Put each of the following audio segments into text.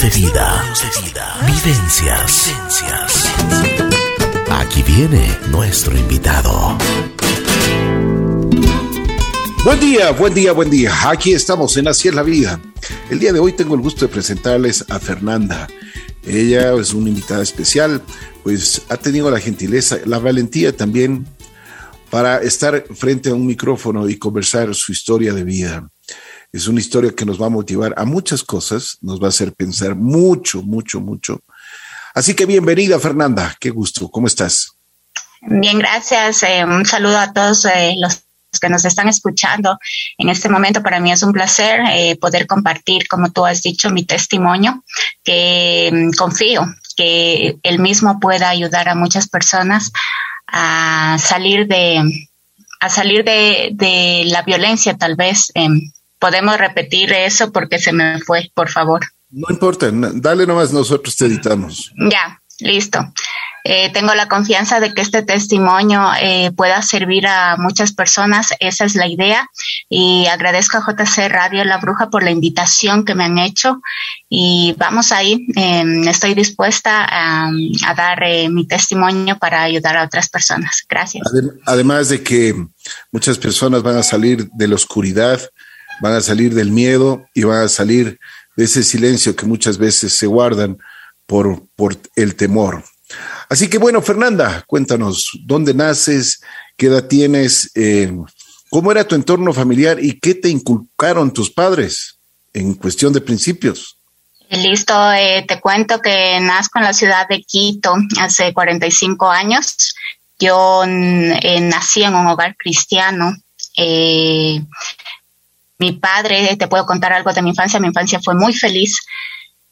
De vida. Vivencias. Aquí viene nuestro invitado. Buen día, buen día, buen día. Aquí estamos en Así es la vida. El día de hoy tengo el gusto de presentarles a Fernanda. Ella es una invitada especial, pues ha tenido la gentileza, la valentía también para estar frente a un micrófono y conversar su historia de vida. Es una historia que nos va a motivar a muchas cosas, nos va a hacer pensar mucho, mucho, mucho. Así que bienvenida, Fernanda. Qué gusto. ¿Cómo estás? Bien, gracias. Eh, un saludo a todos eh, los que nos están escuchando en este momento. Para mí es un placer eh, poder compartir, como tú has dicho, mi testimonio, que mm, confío que el mismo pueda ayudar a muchas personas a salir de a salir de, de la violencia tal vez podemos repetir eso porque se me fue, por favor. No importa, dale nomás, nosotros te editamos. Ya, listo. Eh, tengo la confianza de que este testimonio eh, pueda servir a muchas personas, esa es la idea. Y agradezco a JC Radio La Bruja por la invitación que me han hecho. Y vamos ahí, em, estoy dispuesta a, dar eh, mi testimonio para ayudar a otras personas. Gracias. Además de que muchas personas van a salir de la oscuridad van a salir del miedo y van a salir de ese silencio que muchas veces se guardan por, por el temor. Así que bueno, Fernanda, cuéntanos, ¿dónde naces? ¿Qué edad tienes? Eh, ¿Cómo era tu entorno familiar y qué te inculcaron tus padres en cuestión de principios? Listo, eh, te cuento que nazco en la ciudad de Quito hace 45 años. Yo eh, nací en un hogar cristiano. Mi padre, te puedo contar algo de mi infancia, mi infancia fue muy feliz.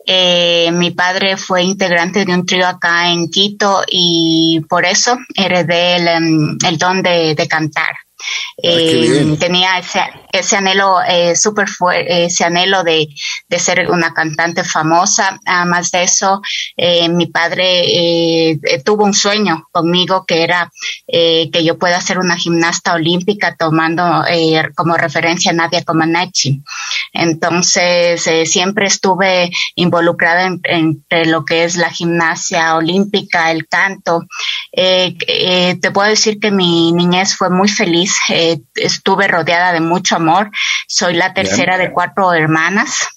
Eh, mi padre fue integrante de un trío acá en Quito y por eso heredé el, em, el don de, de cantar. Eh, tenía ese, ese anhelo eh, súper fuerte, ese anhelo de, de, ser una cantante famosa. Además de eso, eh, mi padre eh, tuvo un sueño conmigo que era eh, que yo pueda ser una gimnasta olímpica tomando como referencia a Nadia Comaneci. Entonces, siempre estuve involucrada en, entre lo que es la gimnasia olímpica, el canto. te puedo decir que mi niñez fue muy feliz. Estuve rodeada de mucho amor. Soy la tercera de cuatro hermanas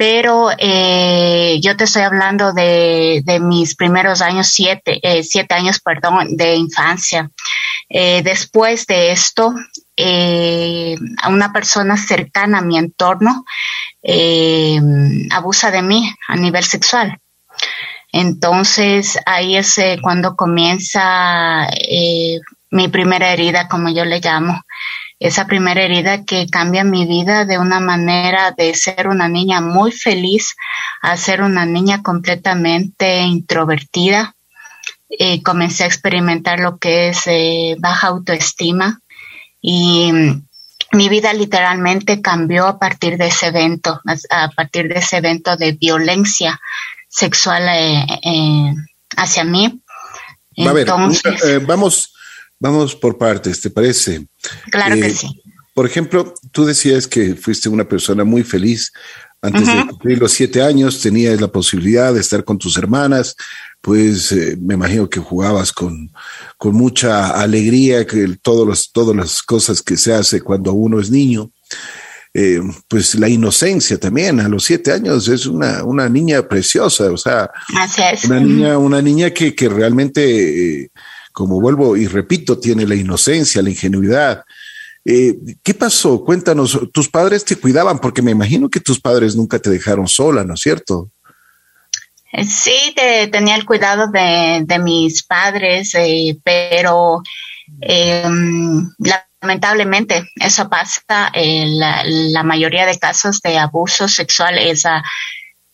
pero eh, yo te estoy hablando de, de mis primeros años, siete, eh, siete años, perdón, de infancia. Eh, después de esto, eh, a una persona cercana a mi entorno eh, abusa de mí a nivel sexual. Entonces ahí es eh, cuando comienza eh, mi primera herida, como yo le llamo esa primera herida que cambia mi vida de una manera de ser una niña muy feliz a ser una niña completamente introvertida. Eh, comencé a experimentar lo que es eh, baja autoestima y mm, mi vida literalmente cambió a partir de ese evento, a partir de ese evento de violencia sexual eh, eh hacia mí. Entonces, ver, vamos Vamos por partes, ¿te parece? Claro eh, que sí. Por ejemplo, tú decías que fuiste una persona muy feliz. Antes uh -huh. de cumplir los siete años, tenías la posibilidad de estar con tus hermanas, pues eh, me imagino que jugabas con, con mucha alegría, que todos los, todas las cosas que se hace cuando uno es niño. Eh, pues la inocencia también a los siete años es una, una niña preciosa, o sea, es. una niña, una niña que, que realmente eh, como vuelvo y repito, tiene la inocencia, la ingenuidad. Eh, ¿Qué pasó? Cuéntanos, tus padres te cuidaban porque me imagino que tus padres nunca te dejaron sola, ¿no es cierto? Eh, sí, te, tenía el cuidado de, de mis padres, eh, pero em, lamentablemente eso pasa en la, la, mayoría de casos de abuso sexual es, a,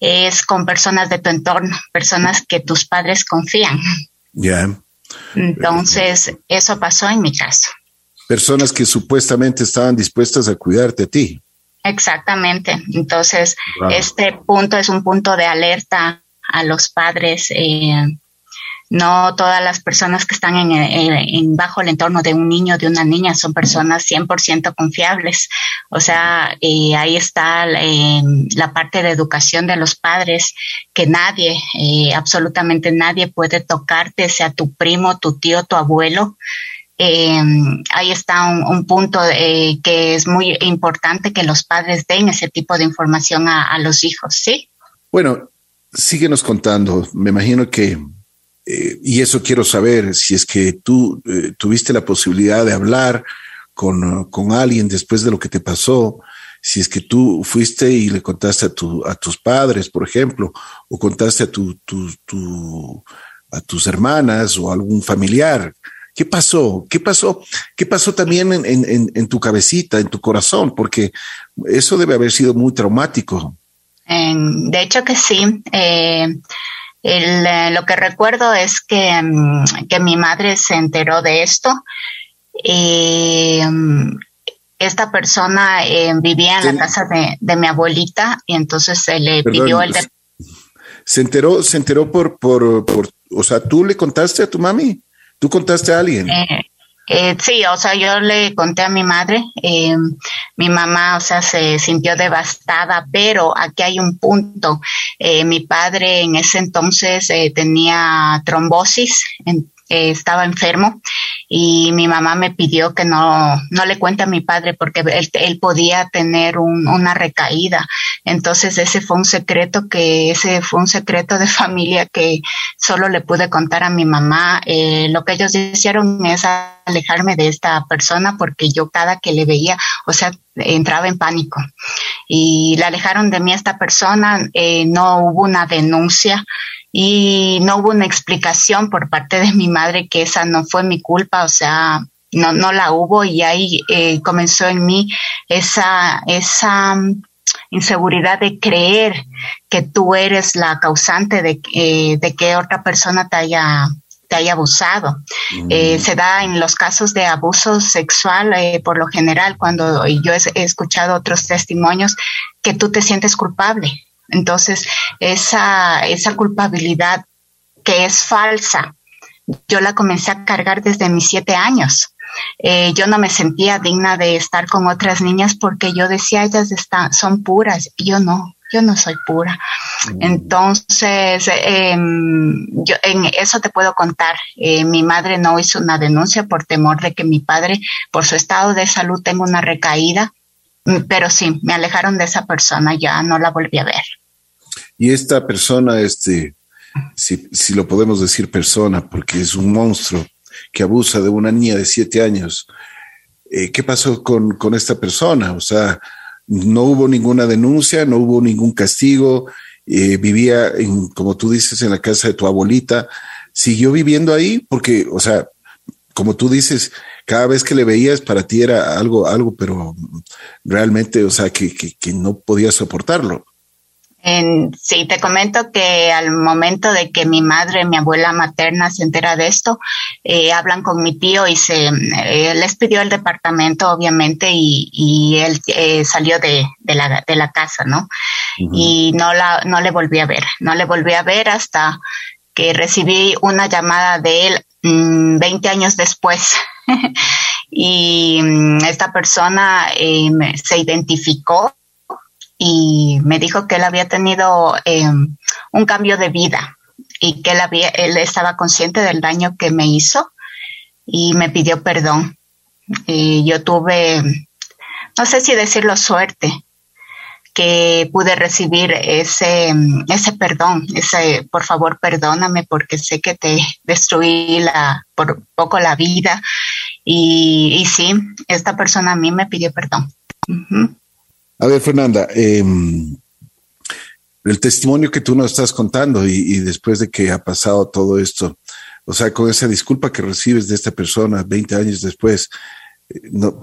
es con personas de tu entorno, personas que tus padres confían. Ya. Yeah. Entonces, eso pasó en mi caso. Personas que supuestamente estaban dispuestas a cuidarte a ti. Exactamente. Entonces, wow. este punto es un punto de alerta a los padres eh, no todas las personas que están en, bajo el entorno de un niño, de una niña, son personas 100% confiables. O sea, eh, ahí está eh, la parte de educación de los padres, que nadie, eh, absolutamente nadie puede tocarte, sea tu primo, tu tío, tu abuelo. ahí está un, punto que es muy importante que los padres den ese tipo de información a, a los hijos, ¿sí? Bueno, síguenos contando. Me imagino que y eso quiero saber, si es que tú eh, tuviste la posibilidad de hablar con, con, alguien después de lo que te pasó, si es que tú fuiste y le contaste a, tu, a tus padres, por ejemplo, o contaste a, tu, tu, a tus hermanas o algún familiar. ¿Qué pasó? ¿Qué pasó? ¿Qué pasó también en, en, en tu cabecita, en tu corazón? Porque eso debe haber sido muy traumático. de hecho que sí. Eh, eh, lo que recuerdo es que, mm, que, mi madre se enteró de esto y mm, esta persona eh, vivía en la casa de, mi abuelita y entonces se le pidió el... Se enteró, se enteró por, por, por, o sea, tú le contaste a tu mami, tú contaste a alguien. Eh, eh, sí, o sea, yo le conté a mi madre, eh, mi mamá, o sea, se sintió devastada, pero aquí hay un punto. Eh, mi padre en ese entonces eh, tenía trombosis, en, eh, estaba enfermo y mi mamá me pidió que no, no le cuente a mi padre porque él, él podía tener un, una recaída. Entonces ese fue un secreto que, ese fue un secreto de familia que solo le pude contar a mi mamá. Eh, lo que ellos hicieron es alejarme de esta persona porque yo cada que le veía, o sea, entraba en pánico. Y le alejaron de mí esta persona, eh, no hubo una denuncia y no hubo una explicación por parte de mi madre que esa no fue mi culpa, o sea, no, no la hubo y ahí eh, comenzó en mí esa, esa mm, inseguridad de creer que tú eres la causante de, eh, de que otra persona te haya te haya abusado. Mm. Eh, se da en los casos de abuso sexual, eh, por lo general, cuando yo he, escuchado otros testimonios, que tú te sientes culpable, entonces, esa, esa culpabilidad que es falsa, yo la comencé a cargar desde mis siete años. Eh, yo no me sentía digna de estar con otras niñas porque yo decía, ellas están, son puras, yo no, yo no soy pura. Mm. Entonces, em, yo en eso te puedo contar. Eh, mi madre no hizo una denuncia por temor de que mi padre, por su estado de salud, tenga una recaída pero sí, me alejaron de esa persona, ya no la volví a ver. Y esta persona, este, si, si lo podemos decir persona, porque es un monstruo que abusa de una niña de siete años, eh, ¿qué pasó con, con esta persona? O sea, no hubo ninguna denuncia, no hubo ningún castigo, eh, vivía, en, como tú dices, en la casa de tu abuelita, siguió viviendo ahí, porque, o sea, como tú dices, cada vez que le veías para ti era algo, algo, pero realmente, o sea, que, que, no podías soportarlo. En, sí, te comento que al momento de que mi madre, mi abuela materna se entera de esto, eh, hablan con mi tío y se eh, les pidió el departamento, obviamente, y, y él eh, salió de, de, la, de la casa, ¿no? Y no la, no le volví a ver, no le volví a ver hasta que recibí una llamada de él 20 mm, años después. y mm, esta persona eh, se identificó y me dijo que él había tenido em, un cambio de vida y que él, había, él estaba consciente del daño que me hizo y me pidió perdón. Y yo tuve, no sé si decirlo suerte, que pude recibir ese, ese perdón, ese por favor perdóname porque sé que te destruí la, por poco la vida y, y sí, esta persona a mí me pidió perdón. A ver, Fernanda, em, el testimonio que tú nos estás contando y, y, después de que ha pasado todo esto, o sea, con esa disculpa que recibes de esta persona 20 años después, no,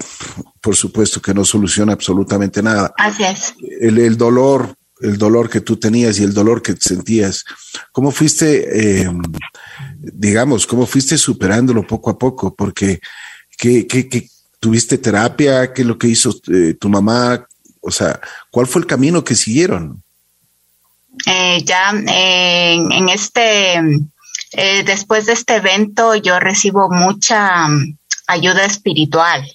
por supuesto que no soluciona absolutamente nada. Así es. El, el dolor, el dolor que tú tenías y el dolor que sentías, ¿cómo fuiste, eh, digamos, cómo fuiste superándolo poco a poco? Porque, ¿qué, qué, qué tuviste terapia? ¿Qué es lo que hizo eh, tu mamá? O sea, ¿cuál fue el camino que siguieron? Eh, ya en este eh, después de este evento yo recibo mucha ayuda espiritual.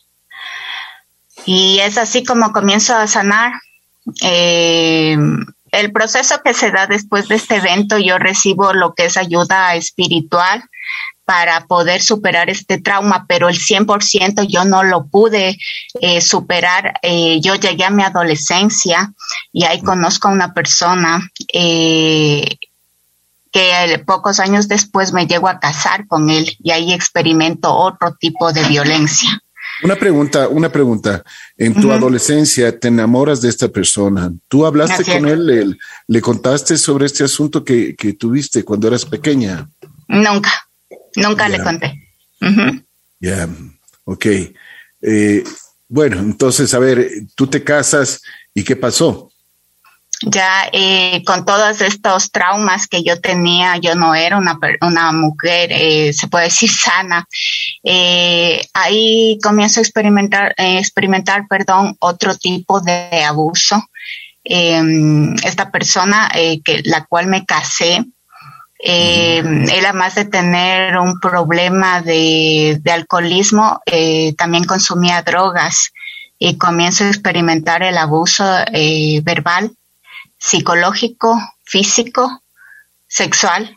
Y es así como comienzo a sanar. Eh, el proceso que se da después de este evento, yo recibo lo que es ayuda espiritual para poder superar este trauma, pero el 100% yo no lo pude eh, superar. Eh, yo llegué a mi adolescencia y ahí conozco a una persona que pocos años después me llego a casar con él y ahí experimento otro tipo de violencia. Una pregunta, una pregunta. En tu adolescencia te enamoras de esta persona. ¿Tú hablaste con él, le, contaste sobre este asunto que, tuviste cuando eras pequeña? Nunca, nunca le conté. Ya, ok. Eh, bueno, entonces, a ver, tú te casas y ¿qué pasó? Ya eh, con todos estos traumas que yo tenía, yo no era una, una mujer, eh, se puede decir, sana. Eh, ahí comienzo a experimentar, experimentar, perdón, otro tipo de abuso. Em, esta persona que la cual me casé, era más de tener un problema de, de alcoholismo, también consumía drogas y comienzo a experimentar el abuso verbal psicológico, físico, sexual.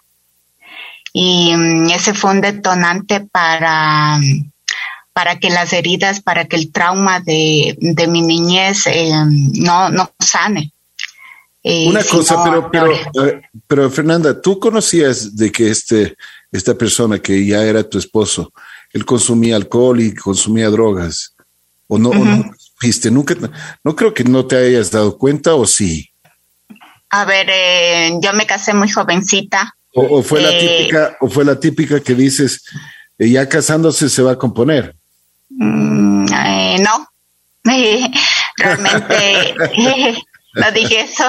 Y mm, ese fue un detonante para, para que las heridas, para que el trauma de, mi niñez eh, no, no sane. Eh, Una cosa, pero, pero, eh, pero Fernanda, ¿tú conocías de que este, esta persona que ya era tu esposo, él consumía alcohol y consumía drogas? ¿O no, no viste? Nunca, no creo que no te hayas dado cuenta o sí. A ver, eh, yo me casé muy jovencita. O, fue la eh, típica, o fue la típica que dices, eh, ya casándose se va a componer. Mm, no, realmente no dije eso.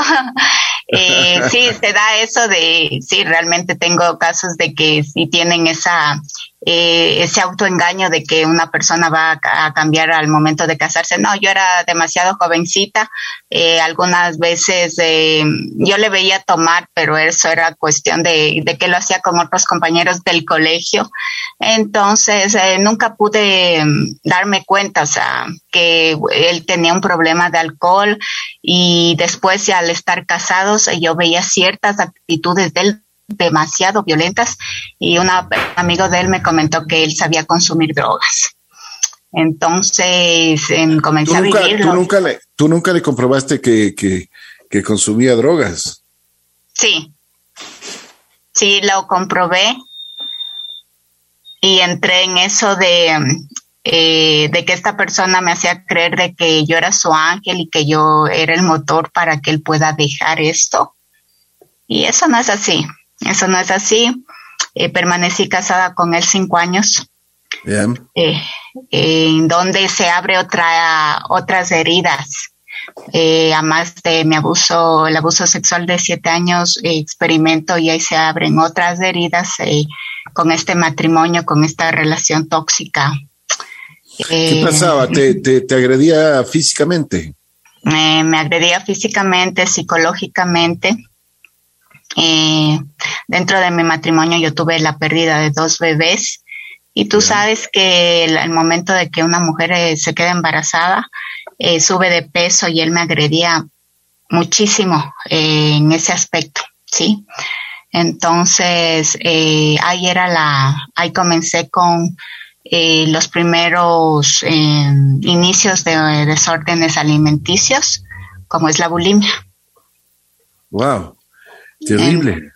sí, se da eso de, sí, realmente tengo casos de que sí tienen esa eh, ese autoengaño de que una persona va a, cambiar al momento de casarse. No, yo era demasiado jovencita. Eh, algunas veces eh, yo le veía tomar, pero eso era cuestión de, de, que lo hacía con otros compañeros del colegio. Entonces, nunca pude mm, darme cuenta, o sea, que él tenía un problema de alcohol y después, al estar casados, yo veía ciertas actitudes del demasiado violentas y un amigo de él me comentó que él sabía consumir drogas. Entonces em, comencé a vivirlo. ¿tú nunca, le, ¿Tú nunca le comprobaste que, que, consumía drogas? Sí, sí, lo comprobé y entré en eso de, eh, de que esta persona me hacía creer de que yo era su ángel y que yo era el motor para que él pueda dejar esto. Y eso no es así. Eso no es así. Eh, permanecí casada con él cinco años. Eh, en donde se abre otra, otras heridas. Eh, además de mi abuso, el abuso sexual de siete años, experimento y ahí se abren otras heridas con este matrimonio, con esta relación tóxica. ¿Qué pasaba? ¿Te, te, agredía físicamente? me agredía físicamente, psicológicamente. Eh, dentro de mi matrimonio yo tuve la pérdida de dos bebés y tú sabes que el, momento de que una mujer eh, se queda embarazada, eh, sube de peso y él me agredía muchísimo en ese aspecto, ¿sí? Entonces, ahí era la, ahí comencé con los primeros inicios de desórdenes alimenticios, como es la bulimia. Wow. Terrible.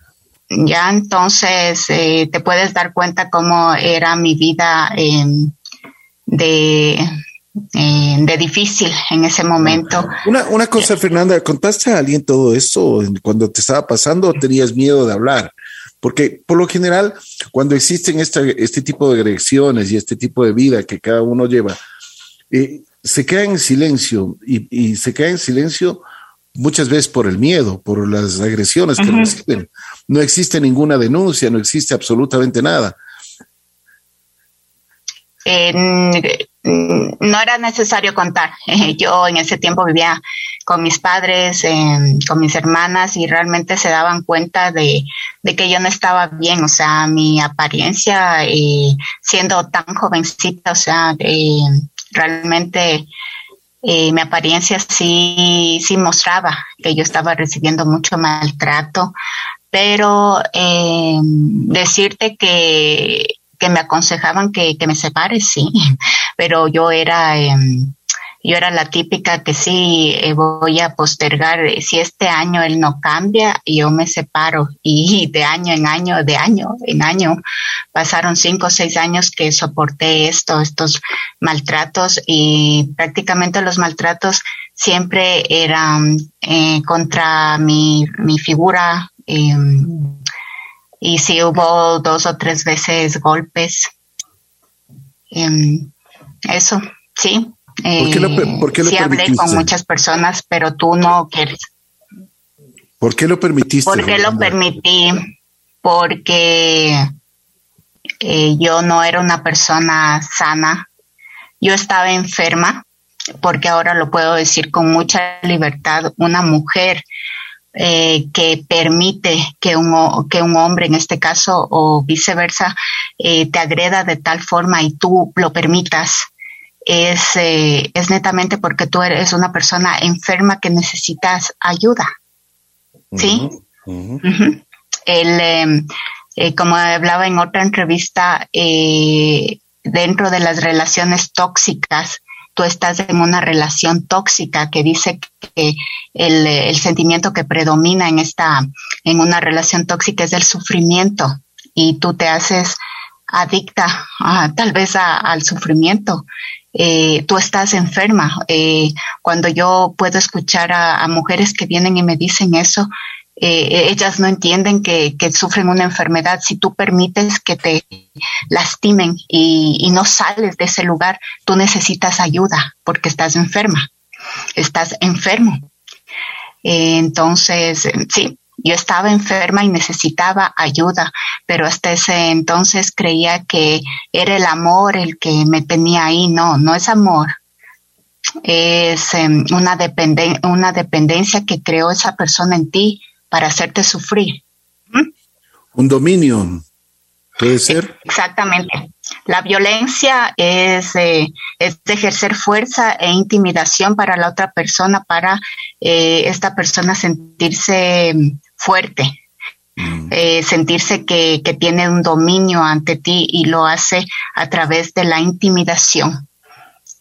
ya entonces eh, te puedes dar cuenta cómo era mi vida em, de, em, de difícil en ese momento. Una, una cosa, Fernanda, ¿contaste a alguien todo eso cuando te estaba pasando o tenías miedo de hablar? Porque por lo general, cuando existen este tipo de agresiones y este tipo de vida que cada uno lleva, eh, se queda en silencio y, y se queda en silencio muchas veces por el miedo, por las agresiones que reciben. No existe ninguna denuncia, no existe absolutamente nada. no era necesario contar. Yo en ese tiempo vivía con mis padres, con mis hermanas y realmente se daban cuenta de, que yo no estaba bien, o sea, mi apariencia eh, siendo tan jovencita, o sea, eh, realmente eh, mi apariencia sí, sí mostraba que yo estaba recibiendo mucho maltrato, pero decirte que que me aconsejaban que, que me separe, sí, pero yo era, em, yo era la típica que sí eh, voy a postergar, eh, si este año él no cambia, yo me separo y de año en año, de año en año, pasaron cinco o seis años que soporté esto, estos maltratos y prácticamente los maltratos siempre eran eh, contra mi, mi figura. Eh, y sí hubo dos o tres veces golpes. Em, eso, sí. ¿Por qué lo, eh, sí hablé con muchas personas, pero tú no quieres. ¿Por qué lo permitiste? ¿Por qué lo permití? Porque eh, yo no era una persona sana. Yo estaba enferma, porque ahora lo puedo decir con mucha libertad. Una mujer eh, que permite que un, que un hombre, en este caso, o viceversa, eh, te agreda de tal forma y tú lo permitas, es, eh, es netamente porque tú eres una persona enferma que necesitas ayuda. ¿Sí? Em, como hablaba en otra entrevista, dentro de las relaciones tóxicas, tú estás en una relación tóxica que dice que el, sentimiento que predomina en esta, en una relación tóxica es el sufrimiento y tú te haces adicta tal vez al sufrimiento. Eh, tú estás enferma. Eh, cuando yo puedo escuchar a, mujeres que vienen y me dicen eso, eh, ellas no entienden que, sufren una enfermedad. Si tú permites que te lastimen y, no sales de ese lugar, tú necesitas ayuda porque estás enferma, estás enfermo. Eh, entonces, sí, yo estaba enferma y necesitaba ayuda, pero hasta ese entonces creía que era el amor el que me tenía ahí. No, no es amor. Es em, una, una dependencia que creó esa persona en ti para hacerte sufrir. ¿Mm? Un dominio, puede ser. Exactamente. La violencia es, eh, es ejercer fuerza e intimidación para la otra persona, para eh, esta persona sentirse mm, fuerte, mm. eh, sentirse que, que, tiene un dominio ante ti y lo hace a través de la intimidación.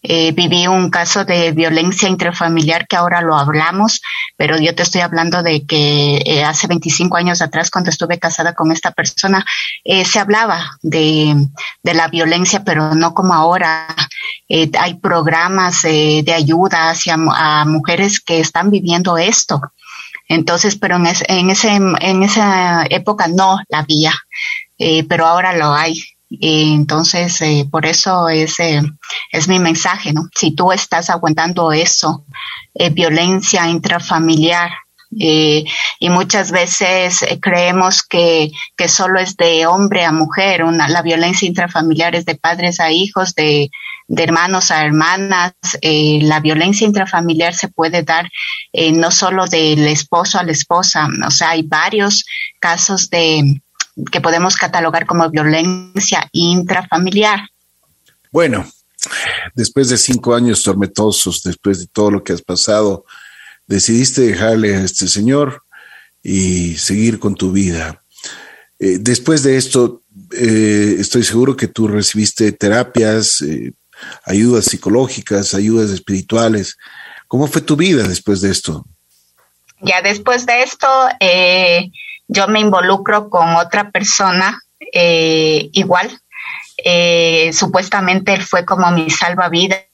Eh, viví un caso de violencia intrafamiliar que ahora lo hablamos, pero yo te estoy hablando de que eh, hace 25 años atrás, cuando estuve casada con esta persona, eh, se hablaba de, la violencia, pero no como ahora. hay programas de ayuda hacia a mujeres que están viviendo esto. Entonces, pero en, en, ese, en esa época no la había, pero ahora lo hay entonces, eh, por eso es, eh, es mi mensaje, ¿no? Si tú estás aguantando eso, eh, violencia intrafamiliar, y muchas veces creemos que, que solo es de hombre a mujer, una, la violencia intrafamiliar es de padres a hijos, de, de hermanos a hermanas. la violencia intrafamiliar se puede dar no solo del esposo a la esposa, o sea, hay varios casos de, que podemos catalogar como violencia intrafamiliar. Bueno, después de cinco años tormentosos, después de todo lo que has pasado, decidiste dejarle a este señor y seguir con tu vida. Eh, después de esto, eh, estoy seguro que tú recibiste terapias, eh, ayudas psicológicas, ayudas espirituales. ¿Cómo fue tu vida después de esto? Ya después de esto, yo me involucro con otra persona eh, igual. Eh, supuestamente él fue como mi salvavidas,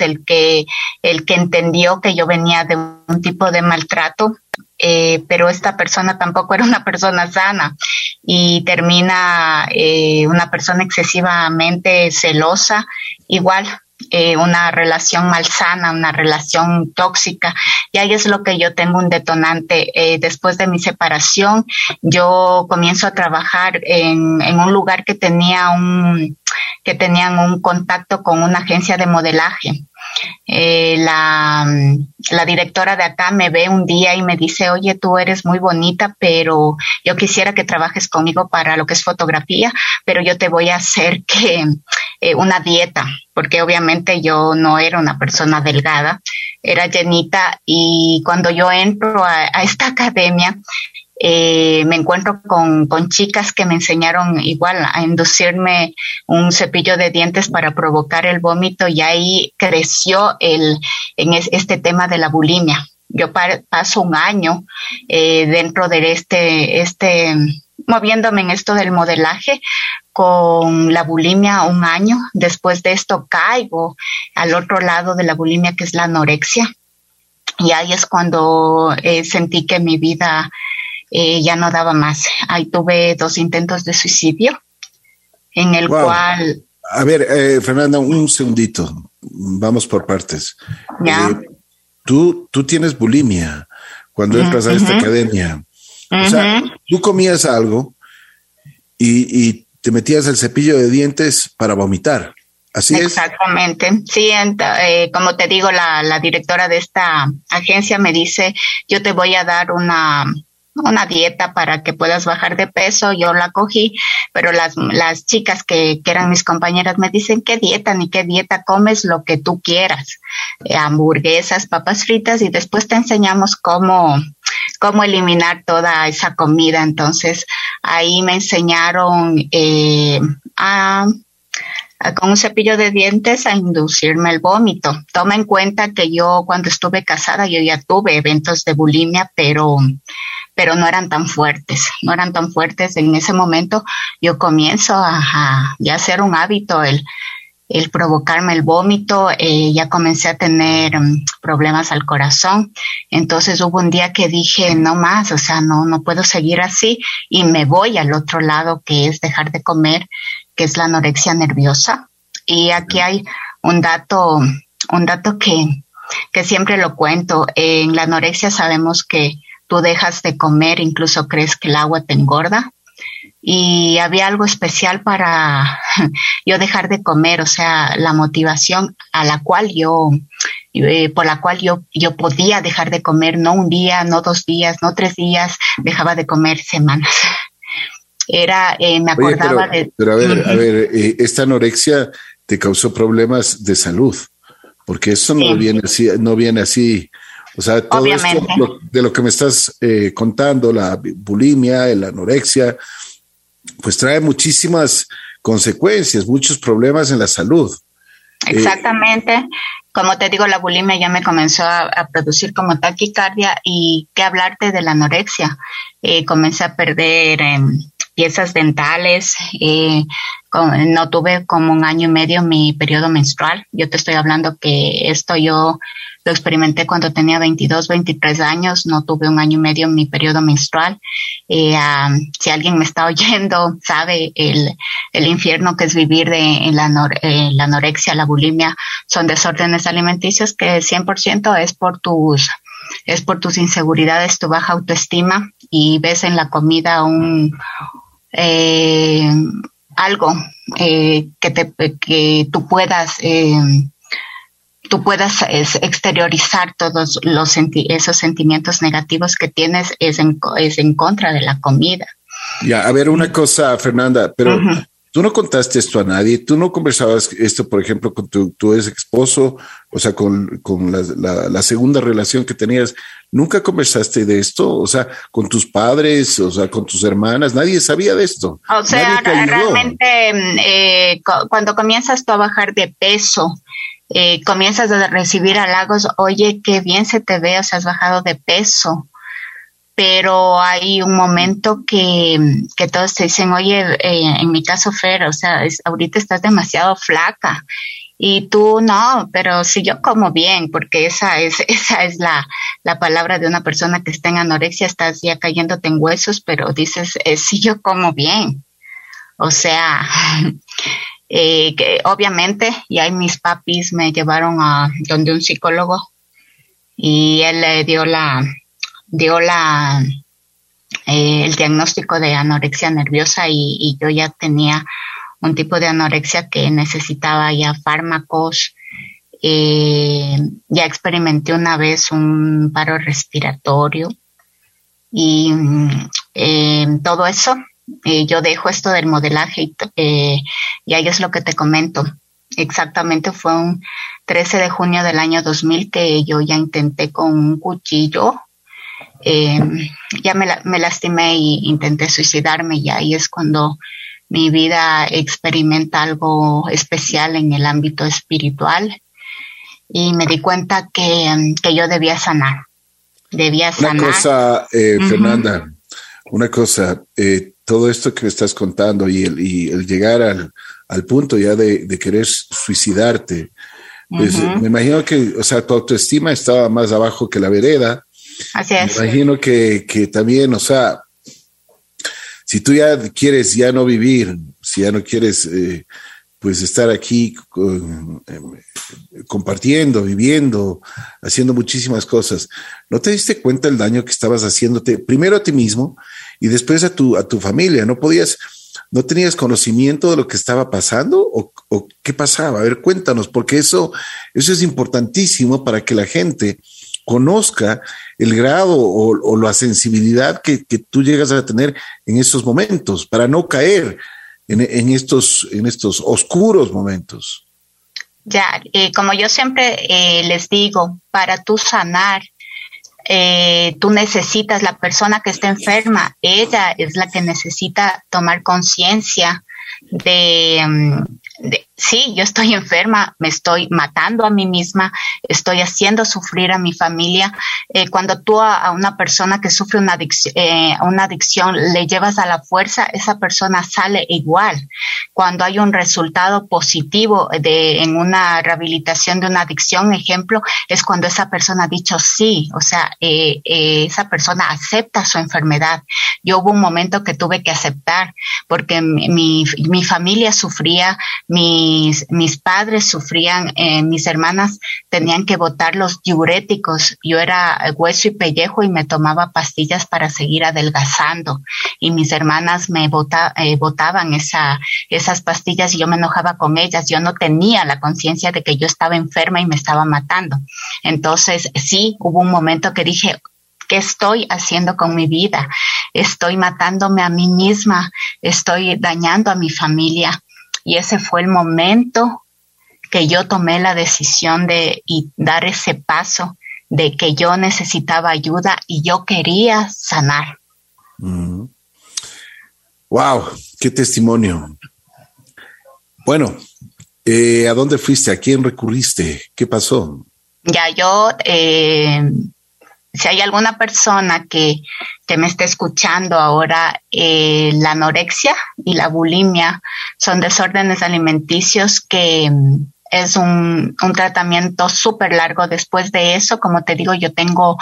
el que, el que entendió que yo venía de un tipo de maltrato, eh, pero esta persona tampoco era una persona sana y termina una persona excesivamente celosa, igual eh, una relación malsana, una relación tóxica. Y ahí es lo que yo tengo un detonante. Eh, después de mi separación, yo comienzo a trabajar en, un lugar que tenía un que tenían un contacto con una agencia de modelaje. Eh, la, la, directora de acá me ve un día y me dice, oye, tú eres muy bonita, pero yo quisiera que trabajes conmigo para lo que es fotografía, pero yo te voy a hacer que eh, una dieta, porque obviamente yo no era una persona delgada, era llenita y cuando yo entro a esta academia, eh, me encuentro con, con, chicas que me enseñaron igual a inducirme un cepillo de dientes para provocar el vómito y ahí creció el, en este tema de la bulimia. Yo paso un año eh, dentro de este, este, moviéndome en esto del modelaje con la bulimia un año. Después de esto caigo al otro lado de la bulimia que es la anorexia. Y ahí es cuando eh, sentí que mi vida eh, ya no daba más. Ahí tuve dos intentos de suicidio, en el cual... A ver, eh, Fernanda, un segundito. Vamos por partes. Ya. Eh, tú, tú tienes bulimia cuando entras a esta academia. O sea, tú comías algo y, y, te metías el cepillo de dientes para vomitar. Así Exactamente. Sí, eh, como te digo, la, la directora de esta agencia me dice, yo te voy a dar una, una dieta para que puedas bajar de peso, yo la cogí, pero las, las chicas que, eran mis compañeras me dicen, ¿qué dieta? Ni qué dieta comes lo que tú quieras, eh, hamburguesas, papas fritas y después te enseñamos cómo, cómo eliminar toda esa comida. Entonces ahí me enseñaron eh, a con un cepillo de dientes a inducirme el vómito. Toma en cuenta que yo cuando estuve casada yo ya tuve eventos de bulimia, pero pero no eran tan fuertes, no eran tan fuertes. En ese momento yo comienzo a, ya hacer un hábito el, el provocarme el vómito, eh, ya comencé a tener mm, problemas al corazón. Entonces hubo un día que dije, no más, o sea, no, no puedo seguir así y me voy al otro lado que es dejar de comer, que es la anorexia nerviosa. Y aquí hay un dato, un dato que, que siempre lo cuento. En la anorexia sabemos que tú dejas de comer, incluso crees que el agua te engorda. Y había algo especial para yo dejar de comer, o sea, la motivación a la cual yo, eh, por la cual yo, yo podía dejar de comer, no un día, no dos días, no tres días, dejaba de comer semanas. Era, eh, me acordaba de... Pero a ver, a ver, eh, esta anorexia te causó problemas de salud, porque eso no viene así, no viene así o sea, todo esto de lo que me estás eh, contando, la bulimia, la anorexia, pues trae muchísimas consecuencias, muchos problemas en la salud. Eh, Exactamente. como te digo, la bulimia ya me comenzó a, producir como taquicardia y qué hablarte de la anorexia. Eh, comencé a perder em, piezas dentales, no tuve como un año y medio mi periodo menstrual. Yo te estoy hablando que esto yo lo experimenté cuando tenía 22, 23 años, no tuve un año y medio mi periodo menstrual. Eh, si alguien me está oyendo, sabe el, el infierno que es vivir de, en la, la anorexia, la bulimia, son desórdenes alimenticios que 100% es por tus es por tus inseguridades, tu baja autoestima y ves en la comida un eh, algo eh, que te que tú puedas eh, tú puedas exteriorizar todos los esos sentimientos negativos que tienes es en, es en contra de la comida. Ya, a ver, una cosa, Fernanda, pero tú no contaste esto a nadie, tú no conversabas esto, por ejemplo, con tu, tu ex esposo, o sea, con, con la, la, segunda relación que tenías, ¿nunca conversaste de esto? O sea, con tus padres, o sea, con tus hermanas, nadie sabía de esto. O sea, realmente eh, cuando comienzas tú a bajar de peso, eh, comienzas a recibir halagos, oye, qué bien se te ve, o sea, has bajado de peso. Pero hay un momento que, que todos te dicen, oye, eh, en mi caso, Fer, o sea, ahorita estás demasiado flaca. Y tú no, pero si yo como bien, porque esa es, esa es la, la palabra de una persona que está en anorexia, estás ya cayéndote en huesos, pero dices, eh, si yo como bien. O sea, eh, que obviamente, y ahí mis papis me llevaron a donde un psicólogo y él le dio la, dio la, eh, el diagnóstico de anorexia nerviosa y, yo ya tenía un tipo de anorexia que necesitaba ya fármacos. Eh, ya experimenté una vez un paro respiratorio y eh, todo eso. Eh, yo dejo esto del modelaje y, y ahí es lo que te comento. Exactamente fue un 13 de junio del año 2000 que yo ya intenté con un cuchillo ya me, me, lastimé y intenté suicidarme y ahí es cuando mi vida experimenta algo especial en el ámbito espiritual y me di cuenta que, yo debía sanar. Debía sanar. Una cosa, eh, Fernanda, una cosa, eh, todo esto que me estás contando y el, y el llegar al, al, punto ya de, de querer suicidarte, pues me imagino que, o sea, tu autoestima estaba más abajo que la vereda. Así es. Imagino que, que también, o sea, si tú ya quieres ya no vivir, si ya no quieres eh, pues estar aquí em, compartiendo, viviendo, haciendo muchísimas cosas, ¿no te diste cuenta el daño que estabas haciéndote primero a ti mismo y después a tu, a tu familia? ¿No podías, no tenías conocimiento de lo que estaba pasando o, o qué pasaba? A ver, cuéntanos, porque eso, eso es importantísimo para que la gente conozca el grado o, la sensibilidad que, tú llegas a tener en estos momentos para no caer en, estos, en estos oscuros momentos. Ya, eh, como yo siempre eh, les digo, para tú sanar, eh, tú necesitas la persona que está enferma, ella es la que necesita tomar conciencia de, mm, de, sí, yo estoy enferma, me estoy matando a mí misma, estoy haciendo sufrir a mi familia. Eh, cuando tú a, una persona que sufre una adicción, eh, una adicción le llevas a la fuerza, esa persona sale igual. Cuando hay un resultado positivo de, en una rehabilitación de una adicción, ejemplo, es cuando esa persona ha dicho sí, o sea, eh, esa persona acepta su enfermedad. Yo hubo un momento que tuve que aceptar porque mi, mi familia sufría, mi mis, padres sufrían, eh, mis hermanas tenían que botar los diuréticos. Yo era hueso y pellejo y me tomaba pastillas para seguir adelgazando. Y mis hermanas me eh, botaban esa, esas pastillas y yo me enojaba con ellas. Yo no tenía la conciencia de que yo estaba enferma y me estaba matando. Entonces, sí, hubo un momento que dije, ¿Qué estoy haciendo con mi vida? Estoy matándome a mí misma, estoy dañando a mi familia. Y ese fue el momento que yo tomé la decisión de dar ese paso de que yo necesitaba ayuda y yo quería sanar. Wow, qué testimonio. Bueno, eh, ¿a dónde fuiste? ¿A quién recurriste? ¿Qué pasó? Ya yo eh, si hay alguna persona que, que me esté escuchando ahora, eh, la anorexia y la bulimia son desórdenes alimenticios que mm, es un, un tratamiento súper largo. Después de eso, como te digo, yo tengo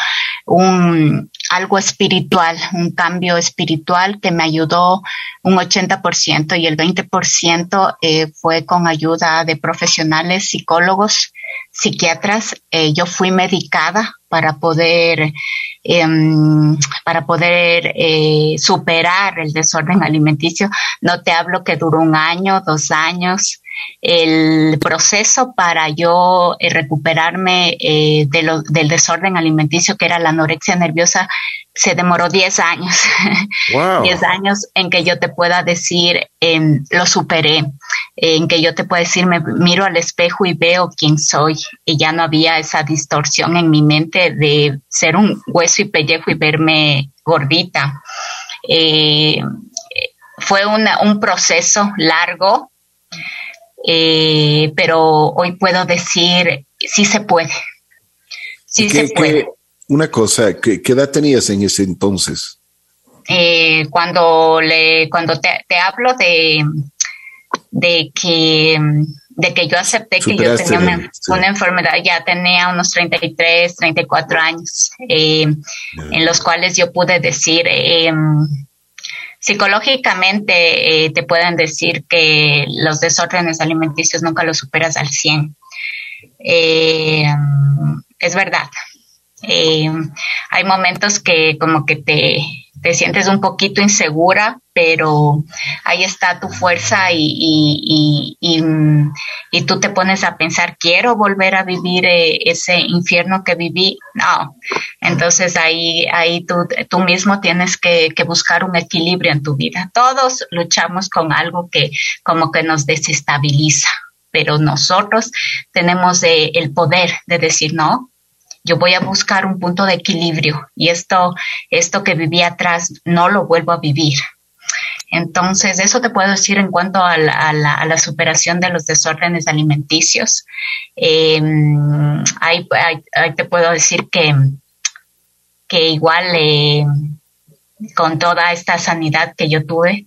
un, algo espiritual, un cambio espiritual que me ayudó un 80% y el 20% eh, fue con ayuda de profesionales, psicólogos, psiquiatras. Eh, yo fui medicada para poder em, para poder eh, superar el desorden alimenticio. No te hablo que duró un año, dos años. El proceso para yo eh, recuperarme eh, de lo, del desorden alimenticio, que era la anorexia nerviosa, se demoró 10 años. 10 años en que yo te pueda decir, em, lo superé, en que yo te pueda decir, me miro al espejo y veo quién soy. Y ya no había esa distorsión en mi mente de ser un hueso y pellejo y verme gordita. Eh, fue un proceso largo, eh, pero hoy puedo decir, sí se puede. Sí se puede. Una cosa, ¿qué, edad tenías en ese entonces? Eh, cuando le, cuando te, hablo de, de que de que yo acepté que yo tenía una, enfermedad, ya tenía unos 33, 34 años, eh, en los cuales yo pude decir, eh, psicológicamente te pueden decir que los desórdenes alimenticios nunca los superas al 100. es verdad, eh, hay momentos que como que te, te sientes un poquito insegura, pero ahí está tu fuerza y, y, tú te pones a pensar, quiero volver a vivir eh, ese infierno que viví. No, entonces ahí, ahí tú, tú mismo tienes que, que, buscar un equilibrio en tu vida. Todos luchamos con algo que como que nos desestabiliza, pero nosotros tenemos eh, el poder de decir, no, yo voy a buscar un punto de equilibrio y esto, esto que viví atrás no lo vuelvo a vivir. Entonces, eso te puedo decir en cuanto a la, superación de los desórdenes alimenticios. Em, ahí, te puedo decir que, que igual eh, con toda esta sanidad que yo tuve,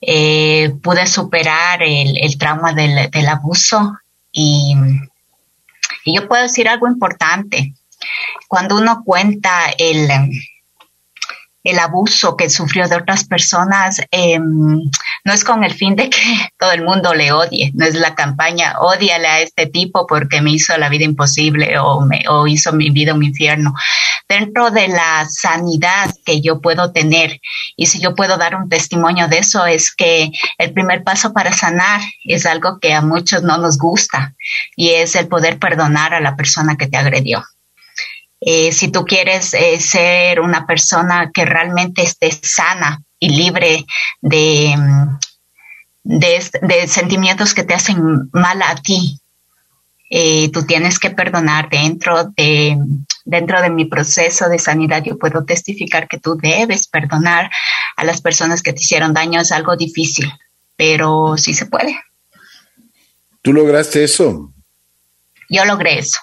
eh, pude superar el, trauma del, abuso y, y yo puedo decir algo importante cuando uno cuenta el, el abuso que sufrió de otras personas, em, no es con el fin de que todo el mundo le odie, no es la campaña, odiale a este tipo porque me hizo la vida imposible o, me, o hizo mi vida un infierno. Dentro de la sanidad que yo puedo tener, y si yo puedo dar un testimonio de eso, es que el primer paso para sanar es algo que a muchos no nos gusta, y es el poder perdonar a la persona que te agredió. Eh, si tú quieres eh, ser una persona que realmente esté sana y libre de, mm, de, sentimientos que te hacen mal a ti, eh, tú tienes que perdonar dentro de, dentro de mi proceso de sanidad. Yo puedo testificar que tú debes perdonar a las personas que te hicieron daño. Es algo difícil, pero sí se puede. ¿Tú lograste eso? Yo logré eso.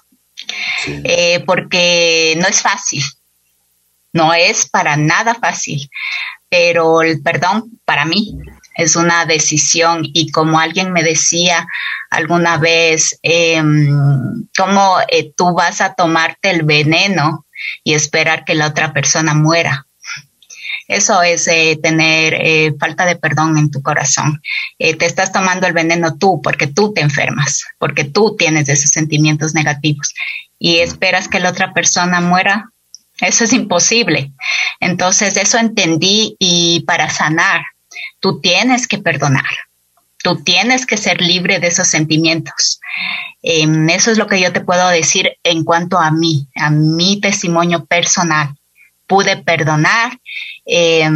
Eh, porque no es fácil, no es para nada fácil, pero el perdón para mí es una decisión. Y como alguien me decía alguna vez, eh, ¿cómo eh, tú vas a tomarte el veneno y esperar que la otra persona muera? Eso es eh, tener eh, falta de perdón en tu corazón. Eh, te estás tomando el veneno tú porque tú te enfermas, porque tú tienes esos sentimientos negativos y esperas que la otra persona muera. Eso es imposible. Entonces, eso entendí y para sanar, tú tienes que perdonar. Tú tienes que ser libre de esos sentimientos. Em, eso es lo que yo te puedo decir en cuanto a mí, a mi testimonio personal. Pude perdonar eh,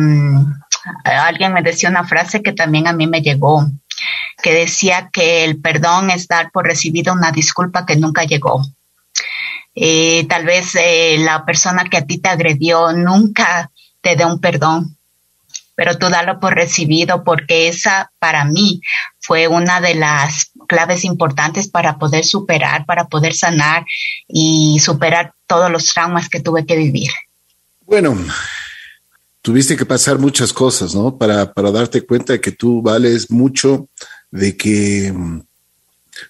alguien me decía una frase que también a mí me llegó, que decía que el perdón es dar por recibido una disculpa que nunca llegó. Tal vez eh, la persona que a ti te agredió nunca te dé un perdón, pero tú dalo por recibido porque esa para mí fue una de las claves importantes para poder superar, para poder sanar y superar todos los traumas que tuve que vivir. Bueno, tuviste que pasar muchas cosas, ¿no? Para, para darte cuenta de que tú vales mucho, de que mm,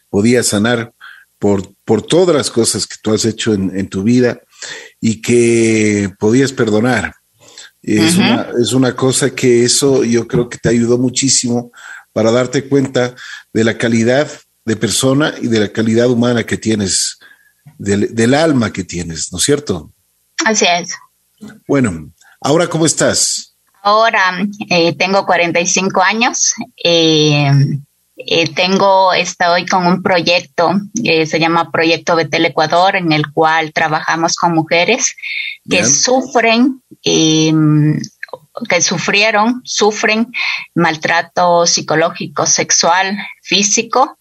podías sanar por, por todas las cosas que tú has hecho en, tu vida y que podías perdonar. Es, una, es una cosa que eso yo creo que te ayudó muchísimo para darte cuenta de la calidad de persona y de la calidad humana que tienes, del, del alma que tienes, ¿no es cierto? Así es. Bueno, Ahora, ¿cómo estás? Ahora eh, tengo 45 años. Eh, eh, tengo, estoy con un proyecto que se llama Proyecto Betel Ecuador, en el cual trabajamos con mujeres que sufren, em, que sufrieron, sufren maltrato psicológico, sexual, físico,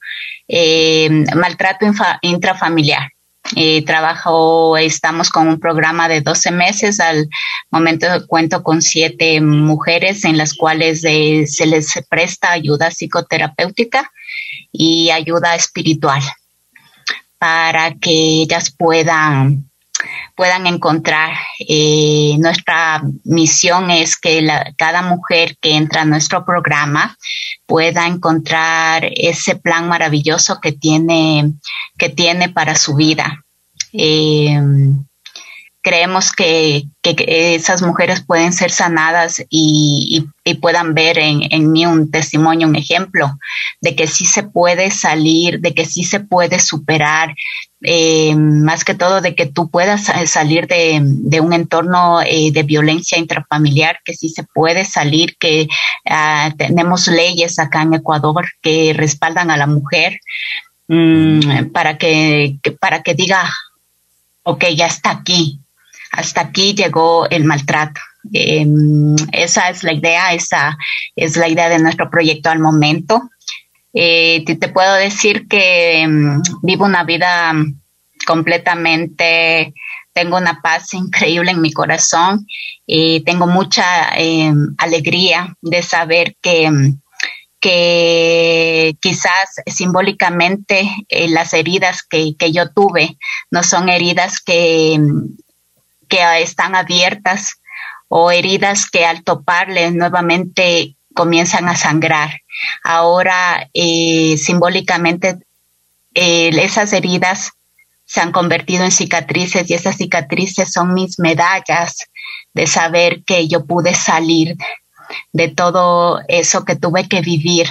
em, maltrato intrafamiliar. Eh, trabajo, estamos con un programa de 12 meses. Al momento cuento con siete mujeres en las cuales eh, se les presta ayuda psicoterapéutica y ayuda espiritual para que ellas puedan puedan encontrar. Eh, nuestra misión es que cada mujer que entra a nuestro programa pueda encontrar ese plan maravilloso que tiene, que tiene para su vida. Eh, creemos que, esas mujeres pueden ser sanadas y, puedan ver en, mí un testimonio, un ejemplo de que sí se puede salir, de que sí se puede superar, eh, más que todo de que tú puedas salir de, un entorno eh, de violencia intrafamiliar, que sí se puede salir, que ah, tenemos leyes acá en Ecuador que respaldan a la mujer. Mm, para que, para que diga, ok, ya está aquí, hasta aquí llegó el maltrato. Em, esa es la idea, esa es la idea de nuestro proyecto al momento. Eh, te, puedo decir que em, vivo una vida completamente, tengo una paz increíble en mi corazón y tengo mucha em, alegría de saber que, que quizás simbólicamente eh, las heridas que, que, yo tuve no son heridas que, que están abiertas o heridas que al toparle nuevamente comienzan a sangrar. Ahora, eh, simbólicamente, eh, esas heridas se han convertido en cicatrices y esas cicatrices son mis medallas de saber que yo pude salir de todo eso que tuve que vivir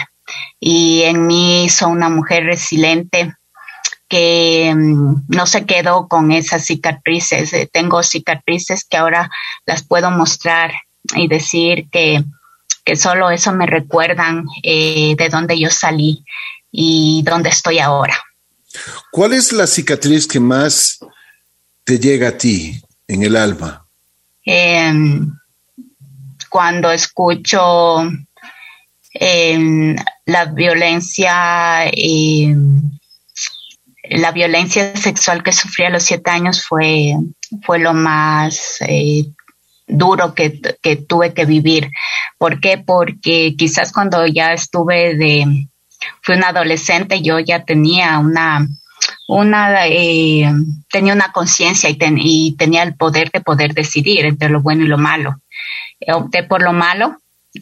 y en mí soy una mujer resiliente que mm, no se quedó con esas cicatrices. Eh, tengo cicatrices que ahora las puedo mostrar y decir que, que solo eso me recuerdan eh, de dónde yo salí y dónde estoy ahora. ¿Cuál es la cicatriz que más te llega a ti en el alma? Em, cuando escucho em, la violencia em, la violencia sexual que sufrí a los siete años fue, fue lo más eh, duro que, tuve que vivir. ¿Por qué? Porque quizás cuando ya estuve de, fui una adolescente, yo ya tenía una, una, eh, tenía una conciencia y tenía el poder de poder decidir entre lo bueno y lo malo. Opté por lo malo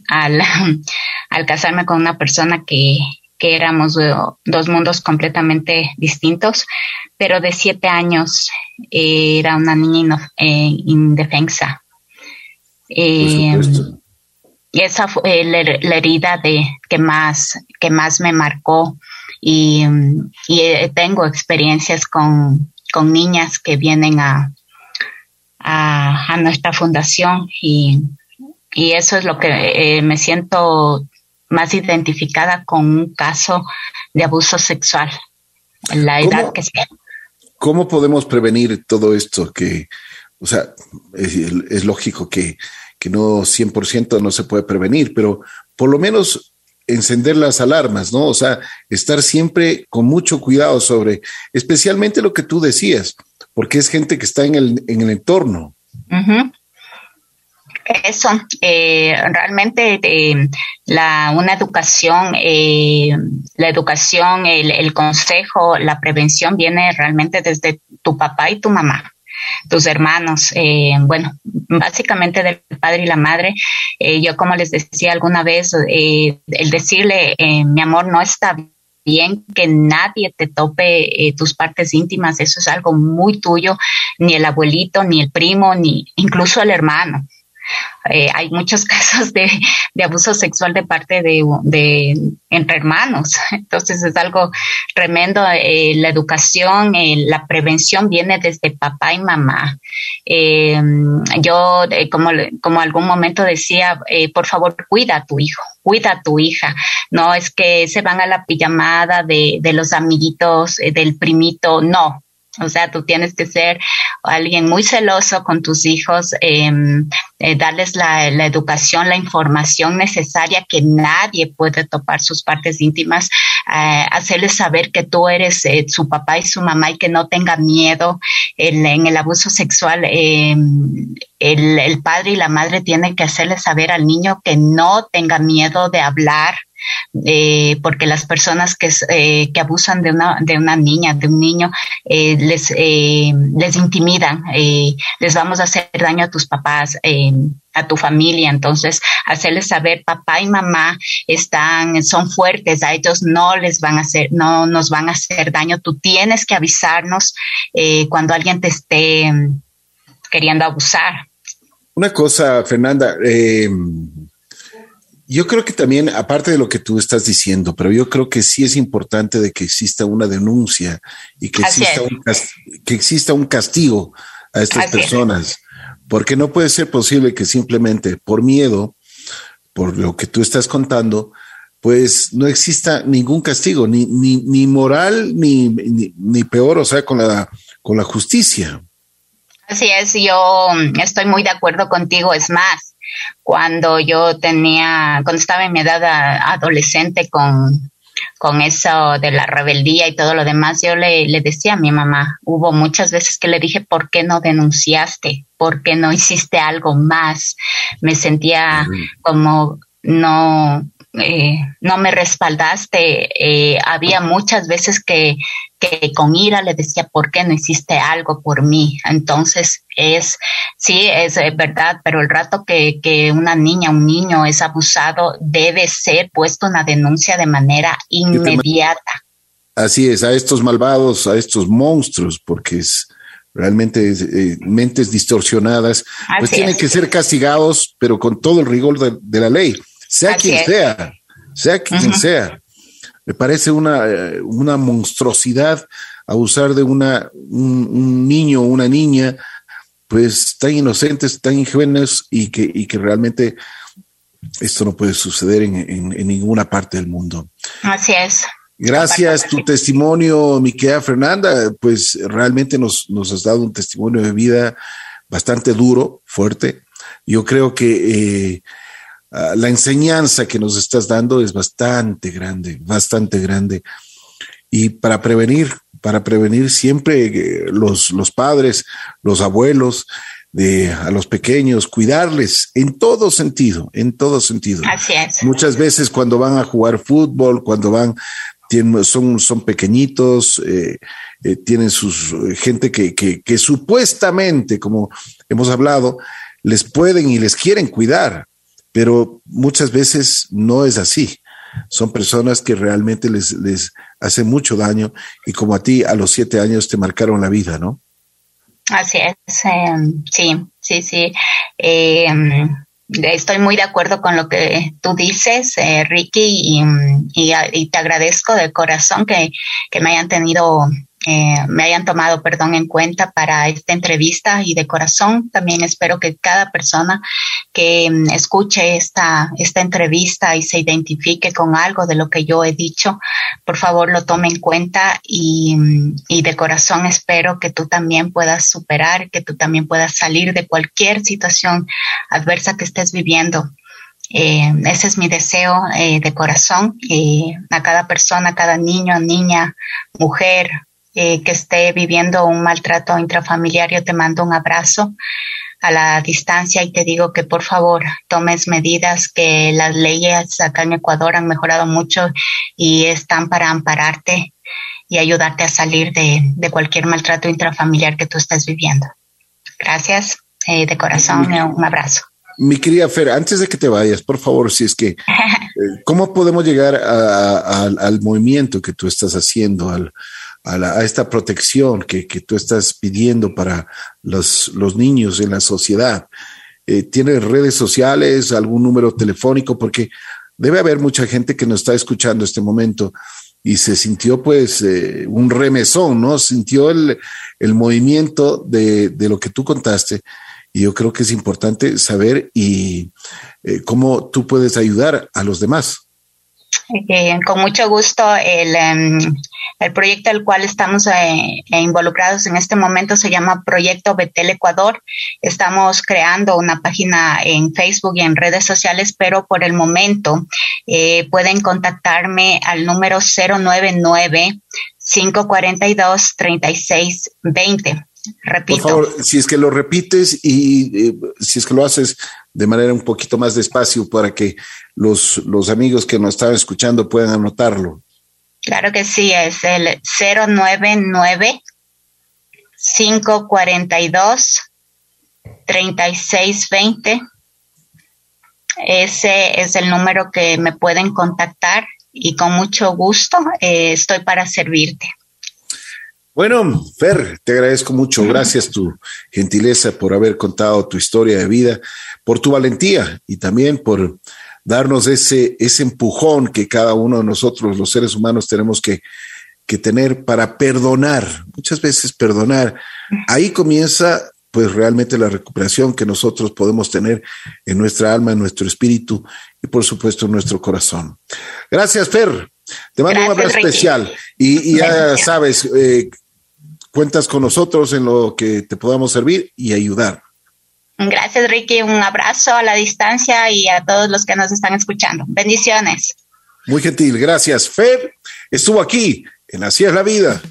al, al casarme con una persona que, que éramos dos mundos completamente distintos, pero de siete años eh, era una niña eh, indefensa. Eh, y esa fue la, herida de que más que más me marcó y, tengo experiencias con, niñas que vienen a, a, nuestra fundación y, y, eso es lo que me siento más identificada con un caso de abuso sexual, en la edad que sea. ¿Cómo podemos prevenir todo esto? Que, o sea, es, lógico que, que no 100% no se puede prevenir, pero por lo menos encender las alarmas, ¿no? O sea, estar siempre con mucho cuidado sobre, especialmente lo que tú decías, porque es gente que está en el, en el entorno. Eso, eh, realmente eh, la, una educación, eh, la educación, el, el, consejo, la prevención viene realmente desde tu papá y tu mamá tus hermanos, bueno, básicamente del padre y la madre. yo como les decía alguna vez, el decirle, mi amor, no está bien que nadie te tope tus partes íntimas, eso es algo muy tuyo, ni el abuelito, ni el primo, ni incluso el hermano. Eh, hay muchos casos de, abuso sexual de parte de, entre hermanos. Entonces es algo tremendo. Eh, la educación, eh, la prevención viene desde papá y mamá. yo, como, como algún momento decía, por favor, cuida a tu hijo, cuida a tu hija. No es que se van a la pijamada de, de los amiguitos, del primito. No, o sea, tú tienes que ser alguien muy celoso con tus hijos, em, eh, darles la, educación, la información necesaria que nadie puede topar sus partes íntimas, eh, hacerles saber que tú eres eh, su papá y su mamá y que no tenga miedo en, el abuso sexual. Em, el, el padre y la madre tienen que hacerles saber al niño que no tenga miedo de hablar, eh, porque las personas que, eh, que abusan de una, de una niña, de un niño, eh, les, les intimidan, les vamos a hacer daño a tus papás, a tu familia. Entonces, hacerles saber, papá y mamá están, son fuertes, a ellos no les van a hacer, no nos van a hacer daño. Tú tienes que avisarnos cuando alguien te esté queriendo abusar. Una cosa, Fernanda, eh, yo creo que también, aparte de lo que tú estás diciendo, pero yo creo que sí es importante de que exista una denuncia y que, exista un, que exista un castigo a estas personas, porque no puede ser posible que simplemente por miedo, por lo que tú estás contando, pues no exista ningún castigo, ni, ni, ni moral, ni, ni, peor, o sea, con la, con la justicia. Así es, yo estoy muy de acuerdo contigo. Es más, cuando yo tenía, cuando estaba en mi edad adolescente con, con eso de la rebeldía y todo lo demás, yo le, le, decía a mi mamá, hubo muchas veces que le dije, ¿por qué no denunciaste? ¿Por qué no hiciste algo más? Me sentía como no, eh, no me respaldaste. Eh, había muchas veces que, que con ira le decía, ¿por qué no hiciste algo por mí? Entonces, es, sí, es verdad, pero el rato que, que una niña, un niño es abusado, debe ser puesto una denuncia de manera inmediata. Así es, a estos malvados, a estos monstruos, porque es realmente eh, mentes distorsionadas, pues tienen que ser castigados, pero con todo el rigor de la ley sea quien sea, sea quien sea. Me parece una, eh, una monstruosidad abusar de una, un, niño o una niña, pues tan inocentes, tan ingenuos y que, y que realmente esto no puede suceder en, en, ninguna parte del mundo. Así es. Gracias, tu testimonio, mi querida Fernanda, pues realmente nos, nos has dado un testimonio de vida bastante duro, fuerte. Yo creo que eh, Ah, la enseñanza que nos estás dando es bastante grande, bastante grande. Y para prevenir, para prevenir siempre eh, los, los padres, los abuelos, de a los pequeños, cuidarles en todo sentido, en todo sentido. Así es. Muchas veces cuando van a jugar fútbol, cuando van, tienen, son, son pequeñitos, eh, eh, tienen sus gente que, que, que supuestamente, como hemos hablado, les pueden y les quieren cuidar, pero muchas veces no es así. Son personas que realmente les, les hace mucho daño y como a ti a los siete años te marcaron la vida, ¿no? Así es, em, sí, sí, sí. Em, estoy muy de acuerdo con lo que tú dices, eh, Ricky, y, y, te agradezco de corazón que, que me hayan tenido eh, me hayan tomado, perdón, en cuenta para esta entrevista y de corazón también espero que cada persona que mm, escuche esta, esta entrevista y se identifique con algo de lo que yo he dicho, por favor lo tome en cuenta y, mm, y de corazón espero que tú también puedas superar, que tú también puedas salir de cualquier situación adversa que estés viviendo. Eh, ese es mi deseo eh, de corazón. Eh, a cada persona, cada niño, niña, mujer, eh, que esté viviendo un maltrato intrafamiliar, yo te mando un abrazo a la distancia y te digo que por favor tomes medidas que las leyes acá en Ecuador han mejorado mucho y están para ampararte y ayudarte a salir de, de cualquier maltrato intrafamiliar que tú estés viviendo. Gracias eh, de corazón, un abrazo. Mi querida Fer, antes de que te vayas, por favor, si es que, eh, ¿cómo podemos llegar al movimiento que tú estás haciendo, al, a, esta protección que, que, tú estás pidiendo para los, los niños en la sociedad. Eh, ¿Tienes redes sociales, algún número telefónico? Porque debe haber mucha gente que nos está escuchando este momento y se sintió pues eh, un remesón, ¿no? Sintió el, el movimiento de, de, lo que tú contaste. Y yo creo que es importante saber y eh, cómo tú puedes ayudar a los demás. Eh, con mucho gusto, el, em, el proyecto al cual estamos eh, involucrados en este momento se llama Proyecto Betel Ecuador. Estamos creando una página en Facebook y en redes sociales, pero por el momento eh, pueden contactarme al número 099 542 3620. Repito. Por favor, si es que lo repites y eh, si es que lo haces de manera un poquito más despacio para que los, los amigos que nos estaban escuchando puedan anotarlo. Claro que sí, es el 099 542 3620. Ese es el número que me pueden contactar y con mucho gusto eh, estoy para servirte. Bueno, Fer, te agradezco mucho. Gracias tu gentileza por haber contado tu historia de vida, por tu valentía y también por darnos ese, ese empujón que cada uno de nosotros, los seres humanos, tenemos que, que tener para perdonar. Muchas veces perdonar. Ahí comienza pues realmente la recuperación que nosotros podemos tener en nuestra alma, en nuestro espíritu y por supuesto en nuestro corazón. Gracias, Fer. Te mando un abrazo especial y, ya sabes, eh, cuentas con nosotros en lo que te podamos servir y ayudar. Gracias, Ricky. Un abrazo a la distancia y a todos los que nos están escuchando. Bendiciones. Muy gentil, gracias. Fer estuvo aquí en Así es la vida.